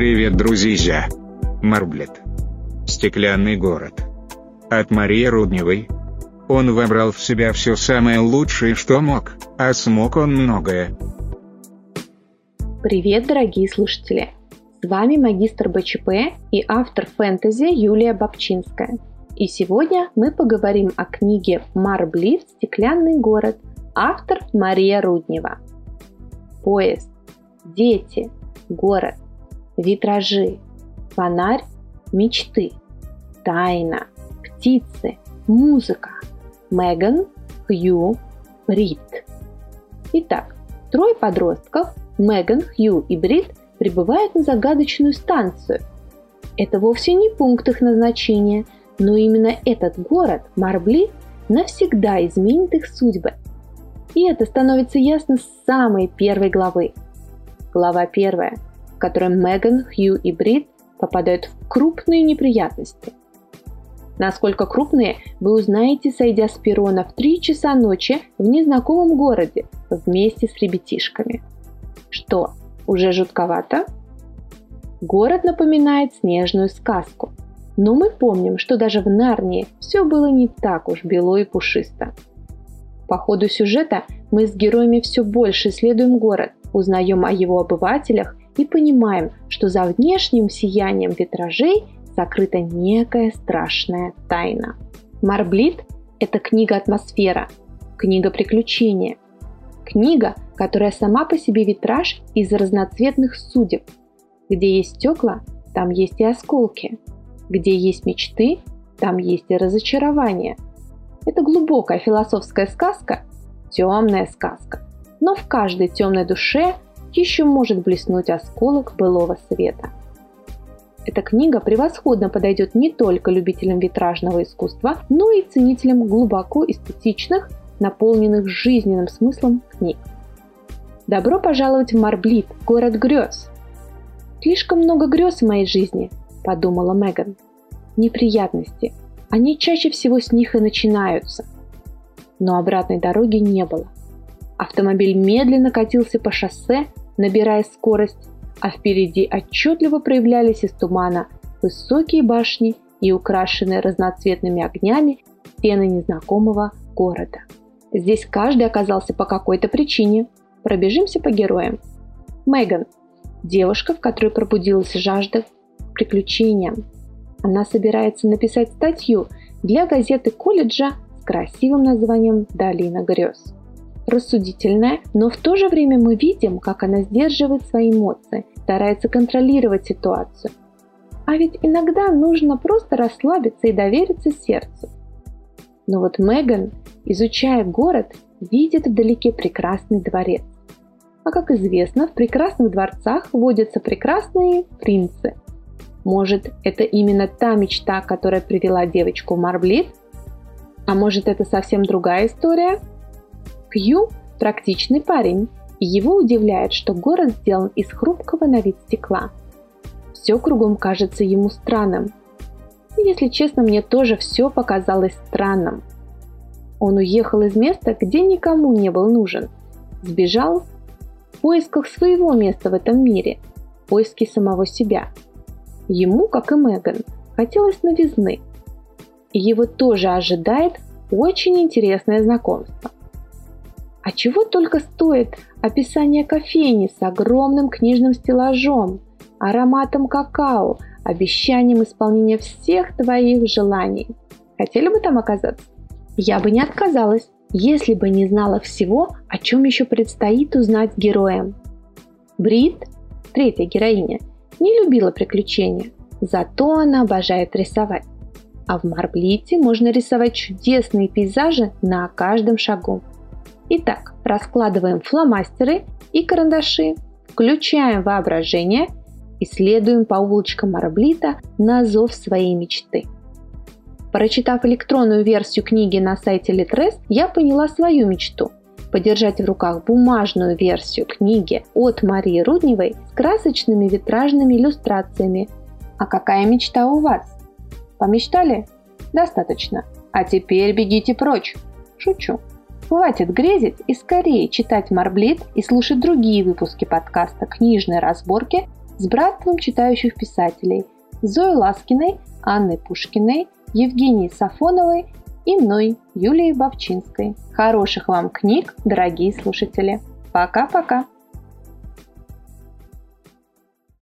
Привет, друзья! Марблет. Стеклянный город. От Марии Рудневой. Он вобрал в себя все самое лучшее, что мог, а смог он многое. Привет, дорогие слушатели! С вами магистр БЧП и автор фэнтези Юлия Бабчинская. И сегодня мы поговорим о книге «Марблит. Стеклянный город» автор Мария Руднева. Поезд, дети, город, витражи, фонарь, мечты, тайна, птицы, музыка, Меган, Хью, Брит. Итак, трое подростков, Меган, Хью и Брит, прибывают на загадочную станцию. Это вовсе не пункт их назначения, но именно этот город, Марбли, навсегда изменит их судьбы. И это становится ясно с самой первой главы. Глава первая – которой Меган, Хью и Брит попадают в крупные неприятности. Насколько крупные, вы узнаете, сойдя с перрона в 3 часа ночи в незнакомом городе вместе с ребятишками. Что, уже жутковато? Город напоминает снежную сказку. Но мы помним, что даже в Нарнии все было не так уж бело и пушисто. По ходу сюжета мы с героями все больше исследуем город, узнаем о его обывателях и понимаем, что за внешним сиянием витражей закрыта некая страшная тайна. Марблит – это книга-атмосфера, книга приключения, книга, которая сама по себе витраж из разноцветных судеб. Где есть стекла, там есть и осколки. Где есть мечты, там есть и разочарование. Это глубокая философская сказка, темная сказка. Но в каждой темной душе еще может блеснуть осколок былого света. Эта книга превосходно подойдет не только любителям витражного искусства, но и ценителям глубоко эстетичных, наполненных жизненным смыслом книг. Добро пожаловать в Марблит, город грез. Слишком много грез в моей жизни, подумала Меган. Неприятности. Они чаще всего с них и начинаются. Но обратной дороги не было. Автомобиль медленно катился по шоссе, набирая скорость, а впереди отчетливо проявлялись из тумана высокие башни и украшенные разноцветными огнями стены незнакомого города. Здесь каждый оказался по какой-то причине. Пробежимся по героям. Меган – девушка, в которой пробудилась жажда к. Она собирается написать статью для газеты колледжа с красивым названием «Долина грез» рассудительная, но в то же время мы видим, как она сдерживает свои эмоции, старается контролировать ситуацию. А ведь иногда нужно просто расслабиться и довериться сердцу. Но вот Меган, изучая город, видит вдалеке прекрасный дворец. А как известно, в прекрасных дворцах водятся прекрасные принцы. Может, это именно та мечта, которая привела девочку в Марблит? А может, это совсем другая история? Кью – практичный парень, и его удивляет, что город сделан из хрупкого на вид стекла. Все кругом кажется ему странным. Если честно, мне тоже все показалось странным. Он уехал из места, где никому не был нужен. Сбежал в поисках своего места в этом мире, в поиске самого себя. Ему, как и Меган, хотелось новизны. И его тоже ожидает очень интересное знакомство. А чего только стоит описание кофейни с огромным книжным стеллажом, ароматом какао, обещанием исполнения всех твоих желаний. Хотели бы там оказаться? Я бы не отказалась, если бы не знала всего, о чем еще предстоит узнать героям. Брит, третья героиня, не любила приключения, зато она обожает рисовать. А в Марблите можно рисовать чудесные пейзажи на каждом шагу. Итак, раскладываем фломастеры и карандаши, включаем воображение и следуем по улочкам Марблита на зов своей мечты. Прочитав электронную версию книги на сайте Litres, я поняла свою мечту – подержать в руках бумажную версию книги от Марии Рудневой с красочными витражными иллюстрациями. А какая мечта у вас? Помечтали? Достаточно. А теперь бегите прочь. Шучу. Хватит грезить и скорее читать Марблит и слушать другие выпуски подкаста «Книжные разборки» с братством читающих писателей Зоей Ласкиной, Анной Пушкиной, Евгенией Сафоновой и мной, Юлией Бабчинской. Хороших вам книг, дорогие слушатели! Пока-пока!